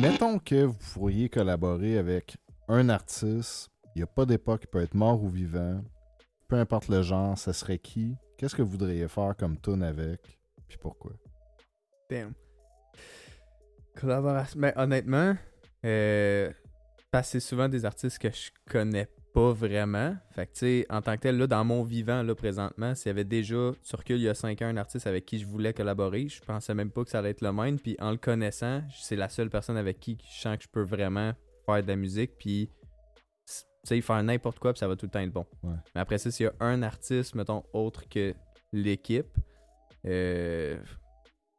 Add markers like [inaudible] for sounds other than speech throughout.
Mettons que vous pourriez collaborer avec un artiste, il n'y a pas d'époque, il peut être mort ou vivant, peu importe le genre, ça serait qui? Qu'est-ce que vous voudriez faire comme tune avec? Puis pourquoi? Damn. Collaboration. Mais honnêtement, euh, c'est souvent des artistes que je connais pas vraiment. Fait que, tu sais, en tant que tel, là, dans mon vivant, là, présentement, s'il y avait déjà, sur recul, il y a 5 ans, un artiste avec qui je voulais collaborer, je pensais même pas que ça allait être le même. Puis en le connaissant, c'est la seule personne avec qui je sens que je peux vraiment faire de la musique. Puis, tu sais, faire n'importe quoi, puis ça va tout le temps être bon. Ouais. Mais après ça, s'il y a un artiste, mettons, autre que l'équipe, euh,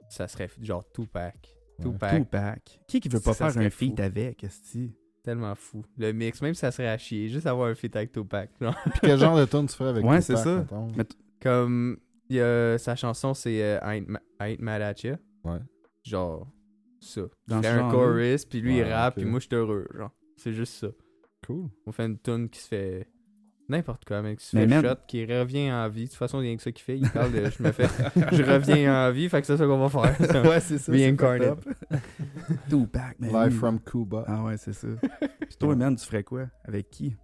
ça serait genre Tupac. Ouais. Tupac. Tupac. Qui qui veut pas faire un feat avec, esti? Tellement fou. Le mix, même si ça serait à chier, juste avoir un feat avec Tupac. genre. Puis quel genre de tune tu ferais avec Ouais, Tupac, c'est ça. Comme il y a, sa chanson, c'est euh, I, Ain't I Ain't Mad at Ya. Ouais. Genre, ça. Dans Fait un chorus, puis lui Ouais, il rappe, ok. puis moi je suis heureux. Genre, c'est juste ça. Cool. On fait une tune qui se fait. N'importe quoi, mec. Qui se Mais fait man- shot, qui revient en vie. De toute façon, il y a que ça qu'il fait. Il parle de. Je me fais. je reviens en vie, fait que c'est ça qu'on va faire. [laughs] ouais, c'est ça. Reincarnate. [laughs] Tupac, man. Live from Cuba. Ah ouais, c'est ça. [laughs] Puis toi, man, tu ferais quoi? Avec qui?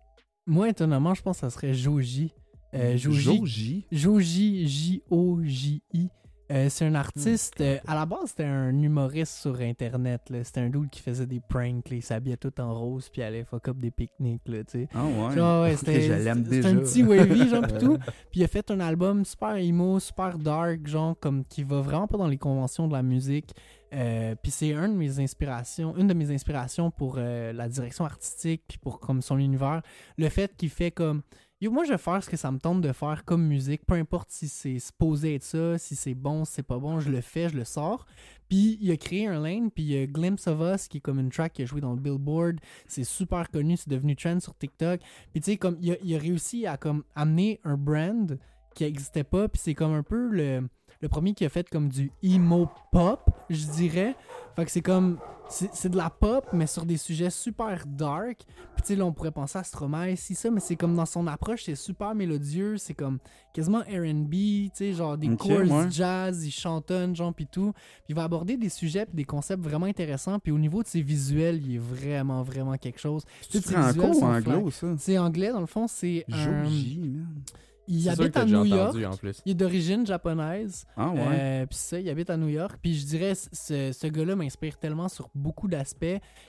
Moi, étonnamment, je pense que ça serait Joji. Euh, Joji? Joji. Joji, J-O-J-I. Euh, c'est un artiste. euh, à la base, c'était un humoriste sur Internet. C'était un dude qui faisait des pranks. là. Il s'habillait tout en rose puis allait fuck up des pique-niques. là, tu sais. Ah ouais. Genre, ouais, c'était je l'aime c'était déjà. un petit wavy, genre, pis tout. Puis il a fait un album super emo, super dark, genre, comme qui va vraiment pas dans les conventions de la musique. Euh, puis c'est un de mes inspirations, une de mes inspirations pour la direction artistique, puis pour comme son univers. Le fait qu'il fait comme. Moi, je vais faire ce que ça me tente de faire comme musique, peu importe si c'est supposé être ça, si c'est bon, si c'est pas bon, je le fais, je le sors. Puis il a créé un lane, puis il y a Glimpse of Us, qui est comme une track qui a joué dans le Billboard. C'est super connu, c'est devenu trend sur TikTok. Puis tu sais, comme il a, il a réussi à comme amener un brand qui n'existait pas, puis c'est comme un peu le, le premier qui a fait comme du emo pop, je dirais. Fait que c'est comme c'est c'est de la pop, mais sur des sujets super dark. Puis tu sais, là, on pourrait penser à Stromae, si ça, mais c'est comme dans son approche, c'est super mélodieux, c'est comme quasiment R&B, tu sais, genre des Ok, chorus ouais. jazz, il chantonne, genre, puis tout. Puis il va aborder des sujets puis des concepts vraiment intéressants. Puis au niveau de ses visuels, il est vraiment, vraiment quelque chose. Tu Tous ces franco ou anglo, ça? C'est anglais, dans le fond, c'est... man. Il habite à New York. entendu en plus. Il est d'origine japonaise. Ah ouais? Euh, puis ça, il habite à New York. Puis je dirais, ce, ce gars-là m'inspire tellement sur beaucoup d'aspects.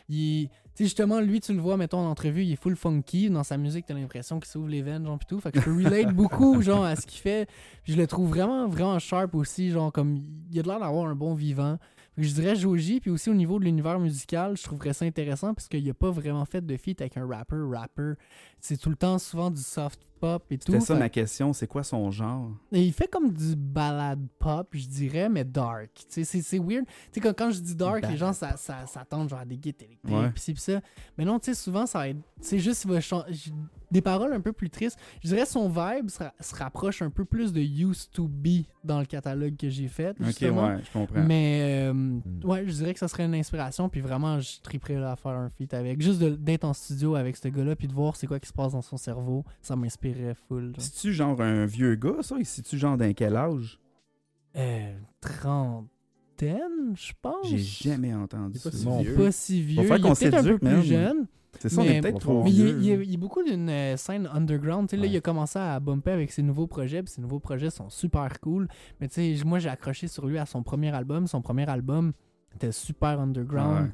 Il, tu justement, lui, tu le vois, mettons, en entrevue, il est full funky. Dans sa musique, t'as l'impression qu'il s'ouvre les veines, genre, pis tout. Fait que je relate [laughs] beaucoup, genre, à ce qu'il fait. Puis je le trouve vraiment, vraiment sharp aussi, genre, comme, il a de l'air d'avoir un bon vivant. Je dirais Joji, puis aussi au niveau de l'univers musical, je trouverais ça intéressant parce qu'il a pas vraiment fait de feat avec un rapper, rapper. C'est tout le temps souvent du soft pop et tout. C'était ça Fait ma question, c'est quoi son genre? et il fait comme du ballade pop, je dirais, mais dark. C'est weird. Tu sais, quand, quand je dis dark, les gens ça, ça, s'attendent genre à des guides électriques, Ouais. pis pis ça. Mais non, tu sais, souvent, ça va être. C'est juste, il va changer. Des paroles un peu plus tristes. Je dirais son vibe se, ra- se rapproche un peu plus de Used to Be dans le catalogue que j'ai fait. Ok, ouais, je comprends. Mais euh, ouais, je dirais que ça serait une inspiration. Puis vraiment, je triperais à faire un feat avec. Juste d'être en studio avec ce gars-là, puis de voir c'est quoi qui se passe dans son cerveau, ça m'inspirerait full. genre. C'est-tu genre un vieux gars, ça? Et c'est-tu genre d'un quel âge? Euh, trentaine, je pense. J'ai jamais entendu C'est pas ça. si. Pas si vieux. faire il qu'on est peut-être un peu s'éduque, plus man. jeune. C'est ça, on est peut-être trop Mais il, il est beaucoup d'une euh, scène underground. Tu sais, Là, Ouais. il a commencé à bumper avec ses nouveaux projets. Puis ses nouveaux projets sont super cool. Mais tu sais, moi, j'ai accroché sur lui à son premier album. Son premier album était super underground. Ouais.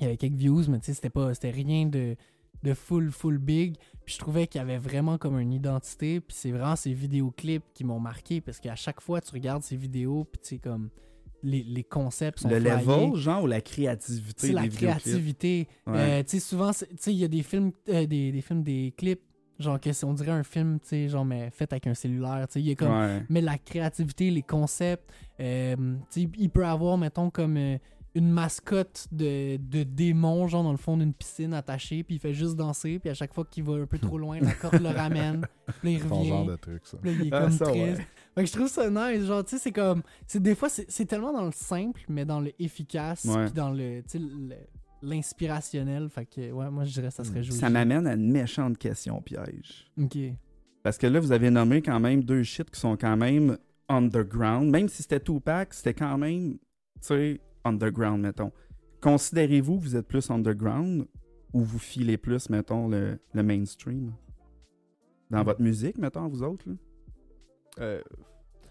Il y avait quelques views, mais tu sais, c'était pas, c'était rien de, de full, full big. Puis je trouvais qu'il y avait vraiment comme une identité. Puis c'est vraiment ces vidéoclips qui m'ont marqué parce qu'à chaque fois, tu regardes ces vidéos, puis tu sais, comme les, les concepts sont Le flyés. level, genre, ou la créativité C'est la des vidéoclips? créativité. Ouais. Euh, tu sais, souvent, c'est- tu sais, il y a des films, euh, des, des films, des clips, genre que on dirait un film, tu sais, genre, mais fait avec un cellulaire. Tu sais, il y a comme Ouais. mais la créativité, les concepts. euh, tu sais, il peut avoir, mettons, comme euh, une mascotte de, de démon, genre dans le fond d'une piscine attachée, puis il fait juste danser, puis à chaque fois qu'il va un peu trop loin, la corde le [laughs] ramène, puis là, il Ton genre revient. de truc, ça. Puis là, il est Ah, comme ça, triste. Que je trouve ça nice. Genre, tu sais, c'est comme. Des fois, c'est tellement dans le simple, mais dans le efficace, puis dans le. Tu l'inspirationnel. Fait que, ouais, moi, je dirais que ça serait joué. Ça m'amène à une méchante question piège. Ok. Parce que là, vous avez nommé quand même deux shit qui sont quand même underground. Même si c'était Tupac, c'était quand même, tu sais, underground, mettons. considérez-vous que vous êtes plus underground ou vous filez plus, mettons, le, le mainstream? Dans Mm. votre musique, mettons, vous autres? là? Euh,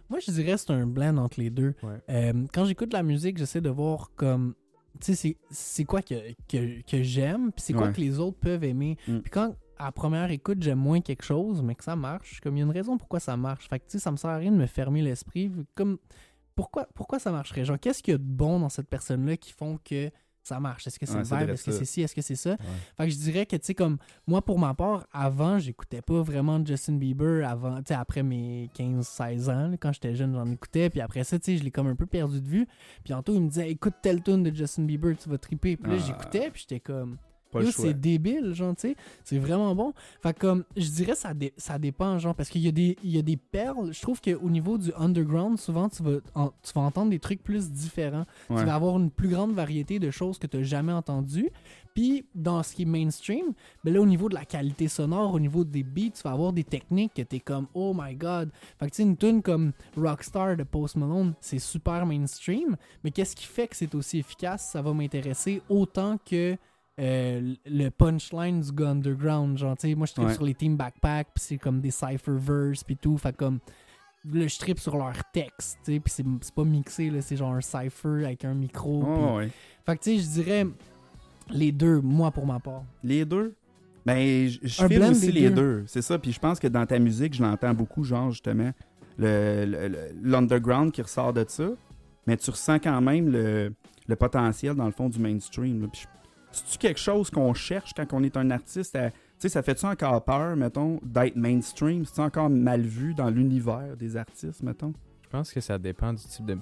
Moi, je dirais que c'est un blend entre les deux. Ouais. Euh, quand j'écoute de la musique, j'essaie de voir comme. Tu sais, c'est- c'est quoi que, que, que j'aime, puis c'est quoi Ouais. que les autres peuvent aimer. Mm. Puis quand, à première écoute, j'aime moins quelque chose, mais que ça marche, comme il y a une raison pourquoi ça marche. Fait que, tu sais, ça me sert à rien de me fermer l'esprit. Comme. Pourquoi, pourquoi ça marcherait? Genre, qu'est-ce qu'il y a de bon dans cette personne-là qui font que ça marche? Est-ce que c'est Ouais, le vrai Est-ce que c'est ci? Est-ce que c'est ça? Fait que je dirais que, tu sais, comme moi, pour ma part, avant, j'écoutais pas vraiment Justin Bieber avant, tu sais, après mes 15-16 ans. là, quand j'étais jeune, j'en écoutais. Puis après ça, tu sais, je l'ai comme un peu perdu de vue. Puis tantôt, il me disait, écoute telle tune de Justin Bieber, tu vas triper. Puis là, Ah. j'écoutais, puis j'étais comme, C'est débile, genre, tu sais. C'est vraiment bon. Fait comme, je dirais, ça, dé- ça dépend, genre, parce qu'il y, a des- il y a des perles. Je trouve qu'au niveau du underground, souvent, tu vas, en- tu vas entendre des trucs plus différents. Ouais. Tu vas avoir une plus grande variété de choses que tu n'as jamais entendues. Puis, dans ce qui est mainstream, ben là, au niveau de la qualité sonore, au niveau des beats, tu vas avoir des techniques que tu es comme, oh my god. Fait que, tu sais, une tune comme Rockstar de Post Malone, c'est super mainstream. Mais qu'est-ce qui fait que c'est aussi efficace? Ça va m'intéresser autant que. Euh, le punchline du gars underground genre tu sais moi je tripe Ouais. sur les team backpack puis c'est comme des cypher verse puis tout fait comme là je tripe sur leur texte tu sais puis c'est pas mixé là c'est genre un cypher avec un micro Oh, ouais. fait que tu sais, je dirais les deux, moi pour ma part. Les deux? Ben, je file aussi les deux. deux. C'est ça. Puis je pense que dans ta musique, je l'entends beaucoup, genre, justement, le- le- le- l'underground qui ressort de ça. Mais tu ressens quand même le, le potentiel, dans le fond, du mainstream. là. Puis je- C'est-tu quelque chose qu'on cherche quand on est un artiste? Tu sais, ça fait-tu encore peur, mettons, d'être mainstream? C'est-tu encore mal vu dans l'univers des artistes, mettons? Je pense que ça dépend du type de.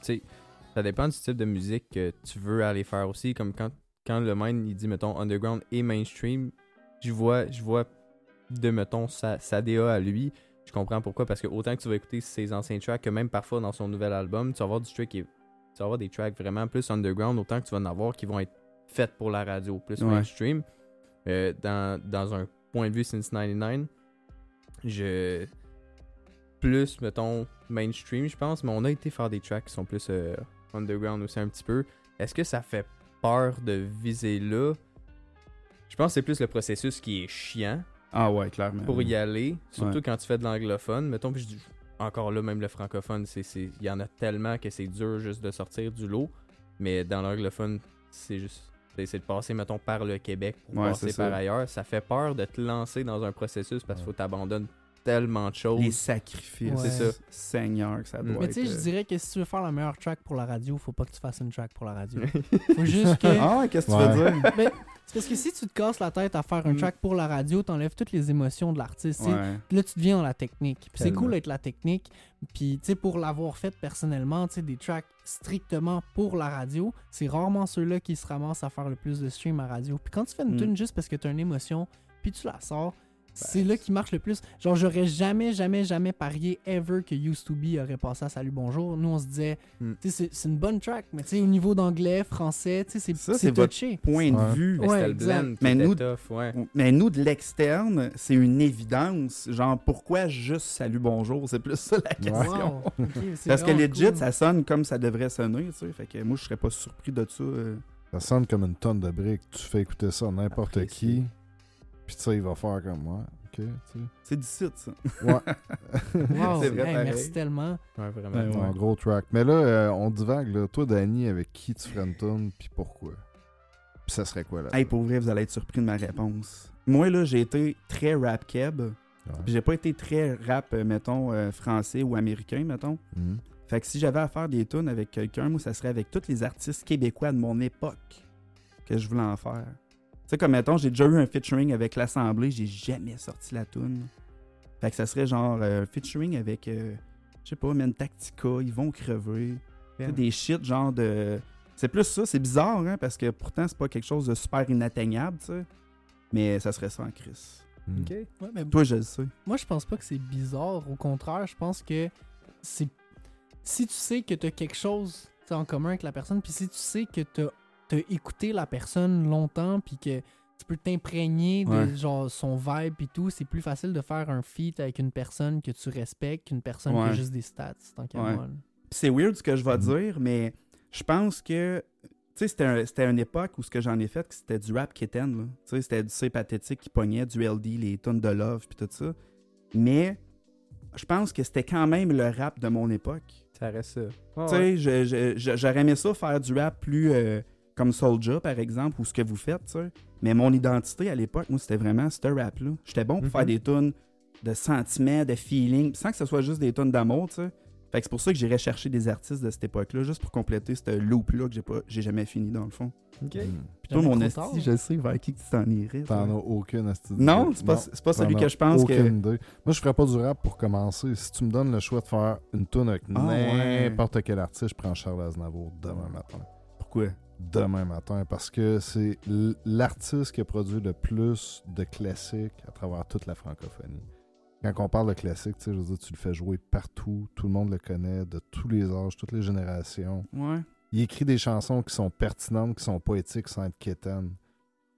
Ça dépend du type de musique que tu veux aller faire aussi. Comme quand, quand le main il dit, mettons, underground et mainstream, je vois, je vois de, mettons, sa, sa DA à lui. Je comprends pourquoi. Parce que autant que tu vas écouter ses anciens tracks, que même parfois dans son nouvel album, tu vas avoir du track qui Tu vas avoir des tracks vraiment plus underground, autant que tu vas en avoir qui vont être faites pour la radio, plus Ouais. mainstream. Euh, dans, dans un point de vue since 99, je plus, mettons, mainstream, je pense, mais on a été faire des tracks qui sont plus euh, underground aussi un petit peu. Est-ce que ça fait peur de viser là? Je pense que c'est plus le processus qui est chiant Ah ouais, clairement. pour y aller, surtout Ouais. quand tu fais de l'anglophone. Mettons, puis je dis- encore là, même le francophone, il y en a tellement que c'est dur juste de sortir du lot. Mais dans l'anglophone, c'est juste. C'est c'est de passer, mettons, par le Québec pour Ouais, passer par ailleurs. Ça fait peur de te lancer dans un processus parce qu'il faut que tu abandonnes tellement de choses. Les sacrifices. Ouais. C'est ça. Seigneur, que ça doit Mais tu sais, je euh, dirais que si tu veux faire la meilleure track pour la radio, faut pas que tu fasses une track pour la radio. [laughs] Faut juste que. Ah, qu'est-ce que tu veux dire? C'est parce que si tu te casses la tête à faire un Mm. track pour la radio, t'enlèves toutes les émotions de l'artiste. Ouais. Là, tu deviens dans la technique. C'est cool d'être la technique. Puis, tu sais, pour l'avoir fait personnellement, tu sais, des tracks strictement pour la radio, c'est rarement ceux-là qui se ramassent à faire le plus de stream à radio. Puis quand tu fais une Mm. tune juste parce que tu as une émotion, puis tu la sors, c'est là qui marche le plus. Genre, j'aurais jamais, jamais, jamais parié ever que Used to Be aurait passé à Salut Bonjour. Nous, on se disait, Mm. tu sais, c'est- une bonne track, mais tu sais, au niveau d'anglais, français, tu sais, c'est Ça, c'est c'est votre touché. Point de Ouais. vue. Ouais, blend Mais nous- tough, ouais. Mais nous, de l'externe, c'est une évidence. Genre, pourquoi juste salut, bonjour? C'est plus ça la question. Wow. [laughs] Parce que legit, cool. ça sonne comme ça devrait sonner, tu sais. Fait que moi, je serais pas surpris de ça. euh. Ça sonne comme une tonne de briques. Tu fais écouter ça à n'importe qui. Puis tu sais, il va faire comme moi. C'est d'ici, ça. Ouais. [laughs] Wow, C'est vrai, hey, merci tellement. Ouais, vraiment. Ouais, ouais. Un gros track. Mais là, euh, on divague. Là. Toi, Danny, avec qui tu ferais une tune, puis pourquoi? Puis ça serait quoi là? Hey, pour vrai, vous allez être surpris de ma réponse. Moi, là, j'ai été très rap keb. Puis j'ai pas été très rap, euh, mettons, euh, français ou américain, mettons. Mhm. Fait que si j'avais à faire des tunes avec quelqu'un, moi, ça serait avec tous les artistes québécois de mon époque que je voulais en faire. Tu sais, comme mettons, j'ai déjà eu un featuring avec l'Assemblée, j'ai jamais sorti la tune. Fait que ça serait genre euh, un featuring avec, euh, je sais pas, Men Tactica, ils vont crever. Sais, Des shit genre de. C'est plus ça, c'est bizarre, hein, parce que pourtant, c'est pas quelque chose de super inatteignable, tu sais. Mais ça serait ça en Chris. Mhm. Ok. Ouais, mais Toi, je le sais. Moi, je pense pas que c'est bizarre. Au contraire, je pense que c'est. Si tu sais que tu as quelque chose en commun avec la personne, puis si tu sais que tu as écouté la personne longtemps, puis que tu peux t'imprégner de Ouais. genre son vibe et tout, c'est plus facile de faire un feat avec une personne que tu respectes qu'une personne qui a Ouais. juste des stats, tant qu'à Ouais. moi. là. Puis c'est weird ce que je vais Mhm. dire, mais je pense que sais, c'était un- c'était une époque où ce que j'en ai fait, c'était du rap kitten, là. Tu sais, c'était du C pathétique qui pognait, du LD, les tonnes de love, puis tout ça. Mais je pense que c'était quand même le rap de mon époque. Ça reste ça. Tu sais, je- je- je- j'aurais aimé ça faire du rap plus euh, comme Soulja, par exemple, ou ce que vous faites. Mais mon identité à l'époque, moi, c'était vraiment ce rap-là. J'étais bon pour Mhm. faire des tunes de sentiments, de feeling, sans que ce soit juste des tunes d'amour, tu sais. Fait que c'est pour ça que j'irais chercher des artistes de cette époque-là, juste pour compléter ce loop-là que j'ai pas, j'ai jamais fini, dans le fond. Ok. Hmm. Puis toi, mon esti, je sais vers qui tu t'en irais. T'en as aucune esti- Non, c'est pas, c'est pas celui que je pense aucune que... idée. Moi, je ferais pas du rap pour commencer. Si tu me donnes le choix de faire une tune avec Ah, ouais. n'importe quel artiste, je prends Charles Aznavour demain matin. Pourquoi? Demain matin, parce que c'est l'artiste qui a produit le plus de classiques à travers toute la francophonie. Quand on parle de classique, tu sais, je veux dire, tu le fais jouer partout, tout le monde le connaît, de tous les âges, toutes les générations. Ouais. Il écrit des chansons qui sont pertinentes, qui sont poétiques sans être quétaines.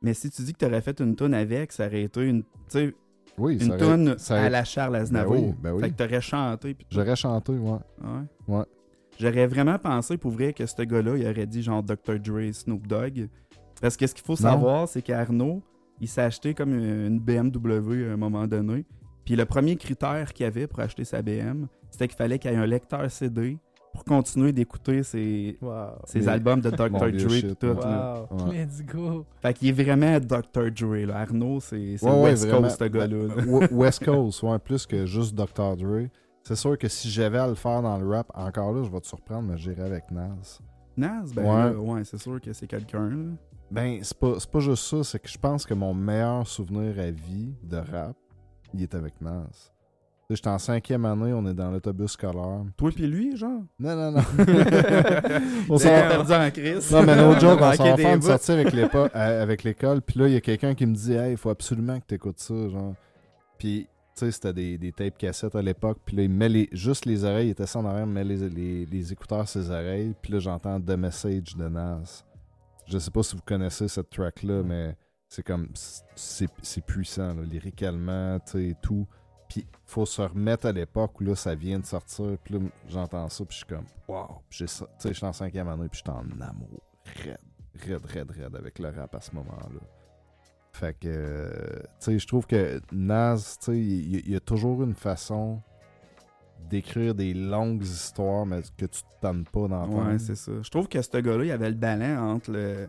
Mais si tu dis que t'aurais fait une tune avec, ça aurait été une, tu Oui, une aurait- ça à la Charles Aznavour. Ben oui, ben oui. Fait que t'aurais chanté. J'aurais chanté, ouais. Ouais. Ouais. J'aurais vraiment pensé pour vrai que ce gars-là, il aurait dit genre Dr. Dre, Snoop Dogg. Parce que ce qu'il faut Non. savoir, c'est qu'Arnaud, il s'est acheté comme une BMW à un moment donné. Puis le premier critère qu'il avait pour acheter sa BM, c'était qu'il fallait qu'il y ait un lecteur CD pour continuer d'écouter ses, Wow. ses Mais- albums de [laughs] Dr. Dre et tout. Wow. Ouais. [laughs] Let's go. Fait qu'il est vraiment Dr. Dre. Là. Arnaud, c'est Ouais, West. Coast, ce gars-là. West Coast, ouais, plus que juste Dr. Dre. C'est sûr que si j'avais à le faire dans le rap, encore là, je vais te surprendre, mais j'irais avec Nas. Nas, ben Ouais. là, ouais, c'est sûr que c'est quelqu'un. Ben, c'est pas, c'est pas juste ça, c'est que je pense que mon meilleur souvenir à vie de rap, il est avec sais, J'étais en cinquième année, on est dans l'autobus scolaire. Toi puis lui, genre? Non, non, non. [laughs] On s'est perdu en crise. Non, mais no [laughs] joke, on s'en fait de sortir avec euh, avec l'école. Puis là, il y a quelqu'un qui me dit Hey, il faut absolument que tu écoutes ça. Genre. Puis, tu sais, c'était des, des tapes cassettes à l'époque. Puis là, il met les, juste les oreilles. Il était sans en arrière, il met les, les, les écouteurs ses oreilles. Puis là, j'entends The Message de Nas. Je sais pas si vous connaissez cette track-là, mais c'est comme. C'est puissant, là, lyricalement, tu sais, et tout. Puis, faut se remettre à l'époque où là, ça vient de sortir. Puis là, j'entends ça, puis je suis comme, wow. Puis, ça- tu sais, je suis en cinquième année, puis je suis en amour. Raide, raide, raide, raide avec le rap à ce moment-là. Fait que, euh, tu sais, je trouve que Nas, tu sais, il y, a toujours une façon d'écrire des longues histoires, mais que tu te tannes pas d'entendre. Ouais, c'est ça. Je trouve que ce gars-là, il avait le ballon entre le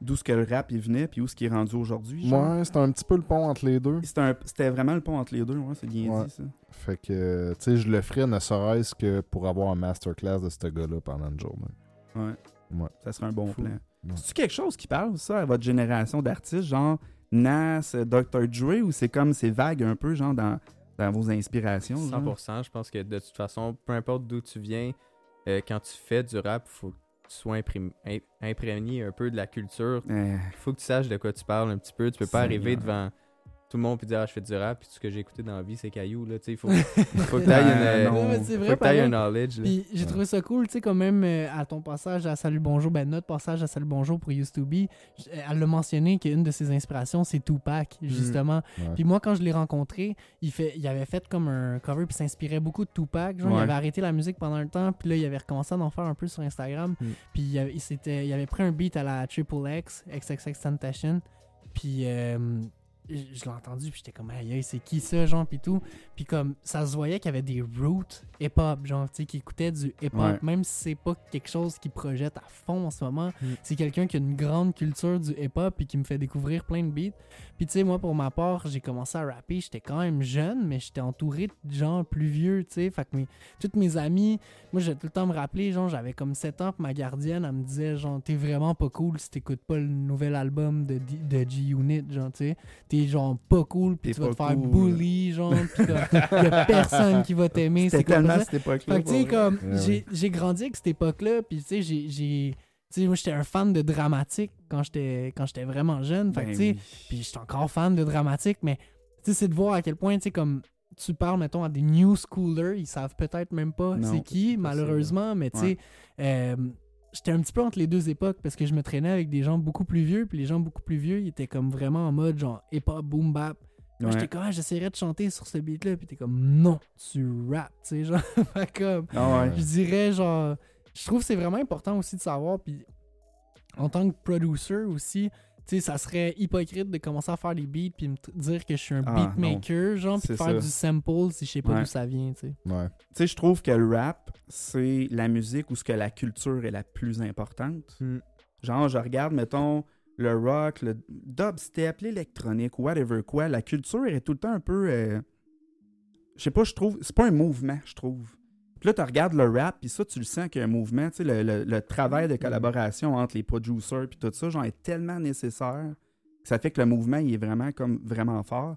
d'où ce que le rap il venait puis où ce qui est rendu aujourd'hui. Ouais, c'est un petit peu le pont entre les deux. C'était C'était vraiment le pont entre les deux, ouais, c'est bien Ouais. dit ça. Fait que, tu sais, je le ferais ne serait-ce que pour avoir un masterclass de ce gars-là pendant une journée. Ouais. Ouais. Ça serait un bon Fou. plan. Ouais. C'est-tu quelque chose qui parle, ça, à votre génération d'artistes, genre Nas, euh, Dr. Dre, ou c'est comme c'est vague un peu, genre dans, dans vos inspirations? genre? 100%. Je pense que de toute façon, peu importe d'où tu viens, euh, quand tu fais du rap, il faut que tu sois imprégné un peu de la culture. Euh, Il faut que tu saches de quoi tu parles un petit peu. Tu peux pas arriver devant tout le monde et dire ah, je fais du rap, puis tout ce que j'ai écouté dans la vie, c'est caillou. Là. Tu sais, Il faut, [laughs] faut que tu ailles Euh, une, non. C'est faut vrai, que t'ailles un knowledge. là. Puis j'ai trouvé ça cool, tu sais, quand même, euh, à ton passage à Salut Bonjour, ben notre passage à Salut Bonjour pour Used to Be, j- elle l'a mentionné qu'une de ses inspirations, c'est Tupac, justement. Ouais. Puis moi, quand je l'ai rencontré, il, fait, il avait fait comme un cover, puis s'inspirait beaucoup de Tupac. Genre, il avait arrêté la musique pendant un temps, puis là, il avait recommencé à en faire un peu sur Instagram. Mm. Puis il, avait- il s'était- il avait pris un beat à la Triple X, XXX Tentation. Puis euh, je l'ai entendu, puis j'étais comme, aïe, c'est qui ça, genre, puis tout. Puis comme, ça se voyait qu'il y avait des roots hip-hop, genre, tu sais, qui écoutait du hip-hop, Ouais. même si c'est pas quelque chose qui projette à fond en ce moment. Mm. C'est quelqu'un qui a une grande culture du hip-hop, puis qui me fait découvrir plein de beats. Puis tu sais, moi, pour ma part, j'ai commencé à rapper, j'étais quand même jeune, mais j'étais entouré de gens plus vieux, tu sais. Fait que mes, toutes mes amis, moi, j'ai tout le temps me rappeler, genre, j'avais comme 7 ans, puis ma gardienne, elle me disait, genre, t'es vraiment pas cool si t'écoutes pas le nouvel album de, de G-Unit, genre, tu sais. T'es genre pas cool, puis tu vas te faire cool. bully, genre, puis comme, y a personne qui va [laughs] t'aimer. C'était tellement à cette époque-là. Fait que, tu sais, pour vrai. comme, Ouais, j'ai j'ai grandi avec cette époque-là, puis, tu sais, j'ai- j'ai. Tu sais, moi, j'étais un fan de dramatique quand j'étais quand j'étais vraiment jeune. Fait Ben tu sais, oui. puis j'étais encore fan de dramatique, mais, tu sais, c'est de voir à quel point, tu sais, comme. Tu parles, mettons, à des new schoolers, ils savent peut-être même pas c'est qui, malheureusement, mais tu sais, Ouais. euh, j'étais un petit peu entre les deux époques parce que je me traînais avec des gens beaucoup plus vieux, puis les gens beaucoup plus vieux, ils étaient comme vraiment en mode genre hip-hop, boom bap. Moi, Ouais. j'étais comme, ah, j'essaierais de chanter sur ce beat-là, puis t'es comme, non, tu rap, tu sais, genre, [laughs] comme, Ah ouais. je dirais, genre, je trouve que c'est vraiment important aussi de savoir, puis en tant que producer aussi, sais, ça serait hypocrite de commencer à faire des beats puis me dire que je suis un Ah, beatmaker, genre, puis faire ça. du sample si je sais pas Ouais. d'où ça vient, tu sais. Ouais. Tu sais, je trouve que le rap, c'est la musique où ce que la culture est la plus importante. Hmm. Genre, je regarde, mettons, le rock, le dubstep, l'électronique, whatever quoi, la culture est tout le temps un peu... euh, je sais pas, je trouve... C'est pas un mouvement, je trouve. Puis là, tu regardes le rap, puis ça, tu le sens qu'il y a un mouvement. Tu sais, le, le- le travail de collaboration entre les producers puis tout ça, genre, est tellement nécessaire que ça fait que le mouvement, il est vraiment comme vraiment fort.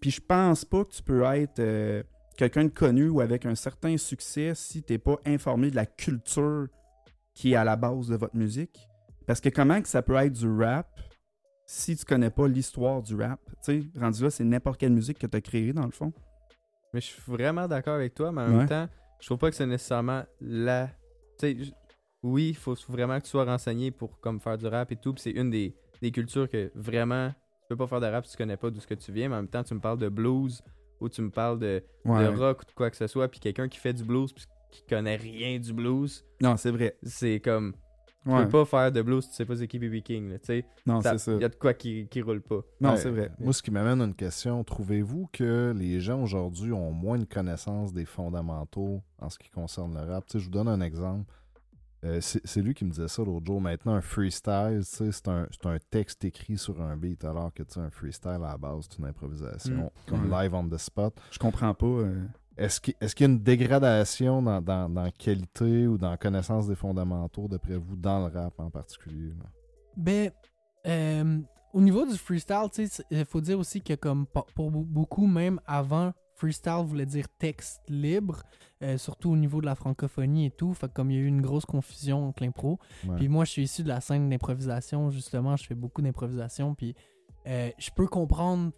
Puis je pense pas que tu peux être euh, quelqu'un de connu ou avec un certain succès si t'es pas informé de la culture qui est à la base de votre musique. Parce que comment que ça peut être du rap si tu connais pas l'histoire du rap? Tu sais, rendu là, c'est n'importe quelle musique que tu as créée dans le fond. Mais je suis vraiment d'accord avec toi, mais en même temps, je trouve pas que c'est nécessairement la. Oui, il faut vraiment que tu sois renseigné pour comme faire du rap et tout. puis c'est une des, des cultures que vraiment, tu peux pas faire de rap si tu connais pas d'où ce que tu viens, mais en même temps, tu me parles de blues ou tu me parles de, de rock ou de quoi que ce soit, puis quelqu'un qui fait du blues puis qui connaît rien du blues, Non, c'est vrai. c'est comme. Tu Ouais. peux pas faire de blues si tu sais pas c'est qui B.B. King, là, tu sais. Non, Ça- c'est ça. Il y a de quoi qui, qui roule pas. Non, Ouais. c'est vrai. Moi, ce qui m'amène à une question, trouvez-vous que les gens aujourd'hui ont moins de connaissances des fondamentaux en ce qui concerne le rap? Tu sais, je vous donne un exemple. Euh, c'est c'est lui qui me disait ça l'autre jour. Maintenant, un freestyle, tu sais, c'est un, c'est un texte écrit sur un beat, alors que tu sais, un freestyle à la base, c'est une improvisation, Mm. comme live on the spot. Je comprends pas. euh, Est-ce qu'il y a une dégradation dans, dans, dans qualité ou dans connaissance des fondamentaux, d'après vous, dans le rap en particulier? là? Ben, euh, au niveau du freestyle, tu sais, il faut dire aussi que comme pour pour be- beaucoup, même avant, freestyle voulait dire texte libre, euh, surtout au niveau de la francophonie et tout. Fait que comme il y a eu une grosse confusion entre l'impro. Ouais. Puis moi, je suis issu de la scène d'improvisation, justement. Je fais beaucoup d'improvisation. Puis euh, je peux comprendre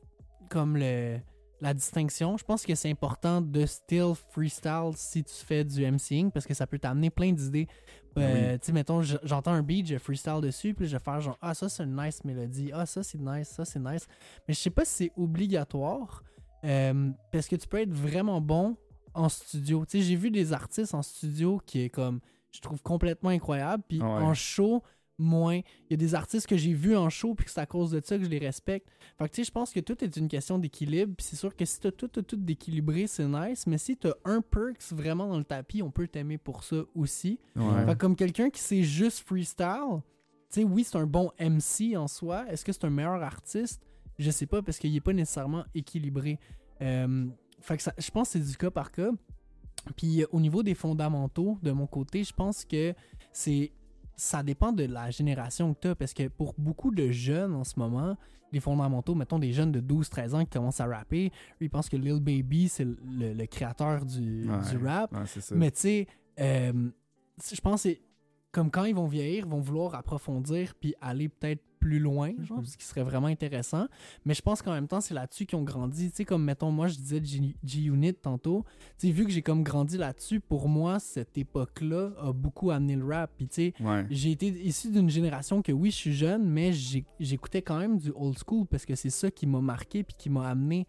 comme le, la distinction. Je pense que c'est important de still freestyle si tu fais du MCing parce que ça peut t'amener plein d'idées. Euh, Oui. Tu sais, mettons, je- j'entends un beat, je freestyle dessus, puis je vais faire genre, ah, ça c'est une nice mélodie, ah, ça c'est nice, ça c'est nice. Mais je sais pas si c'est obligatoire euh, parce que tu peux être vraiment bon en studio. Tu sais, j'ai vu des artistes en studio qui est comme, je trouve complètement incroyable, puis Ouais. en show, moins. Il y a des artistes que j'ai vus en show, puis que c'est à cause de ça que je les respecte. Fait que tu sais, je pense que tout est une question d'équilibre, puis c'est sûr que si t'as tout, tout, tout d'équilibré, c'est nice, mais si t'as un perks vraiment dans le tapis, on peut t'aimer pour ça aussi. ouais. Fait que comme quelqu'un qui sait juste freestyle, tu sais, oui, c'est un bon MC en soi. Est-ce que c'est un meilleur artiste? Je sais pas, parce qu'il est pas nécessairement équilibré. Euh, fait que ça- je pense que c'est du cas par cas. Puis euh, au niveau des fondamentaux, de mon côté, je pense que c'est ça dépend de la génération que tu as. Parce que pour beaucoup de jeunes en ce moment, les fondamentaux, mettons des jeunes de 12-13 ans qui commencent à rapper, ils pensent que Lil Baby, c'est le, le- le créateur du, Ouais. du rap. Ouais, c'est ça. Mais tu sais, euh, je pense que comme quand ils vont vieillir, ils vont vouloir approfondir puis aller peut-être plus loin, genre, Mhm. ce qui serait vraiment intéressant. Mais je pense qu'en même temps, c'est là-dessus qu'ils ont grandi. Tu sais, comme mettons, moi, je disais G-Unit tantôt. Tu sais, vu que j'ai comme grandi là-dessus, pour moi, cette époque-là a beaucoup amené le rap. Puis tu sais, Ouais. j'ai été issu d'une génération que oui, je suis jeune, mais j'écoutais quand même du old school parce que c'est ça qui m'a marqué puis qui m'a amené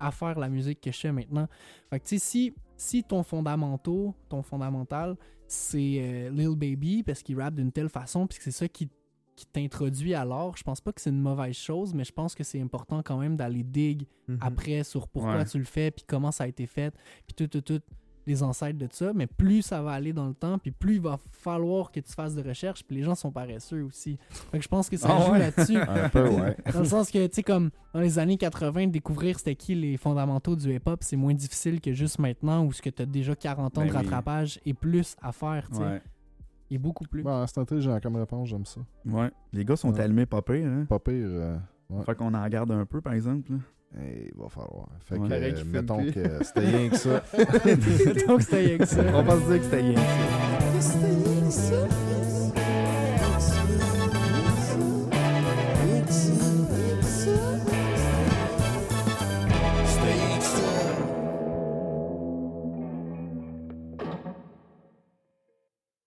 à faire la musique que je fais maintenant. Fait que tu sais, si, si ton fondamentaux, ton fondamental, c'est euh, Lil Baby parce qu'il rappe d'une telle façon puis que c'est ça qui, qui t'introduit à l'art, je pense pas que c'est une mauvaise chose, mais je pense que c'est important quand même d'aller dig Mhm. après sur pourquoi Ouais. tu le fais, puis comment ça a été fait, puis tout, tout, tout, les ancêtres de ça. Mais plus ça va aller dans le temps, puis plus il va falloir que tu fasses de recherche, puis les gens sont paresseux aussi. Fait que je pense que ça Ah joue ouais? là-dessus. [laughs] Un peu, ouais. [laughs] Dans le sens que, tu sais, comme dans les années 80, découvrir c'était qui les fondamentaux du hip-hop, c'est moins difficile que juste maintenant où ce que tu as déjà 40 ans Ben de oui. rattrapage et plus à faire, tu sais. Ouais. Et beaucoup plus. Bon, c'est intelligent comme réponse, j'aime ça. Ouais. Les gars sont Ouais. allumés pas pire, hein? Pas pire. euh, ouais. Fait qu'on en garde un peu, par exemple. là. Eh, il va falloir. Fait Ouais. que, euh, mettons que c'était rien que ça. [laughs] [laughs] Donc c'était rien que ça. On va se dire que c'était rien. que ça. C'était rien que ça.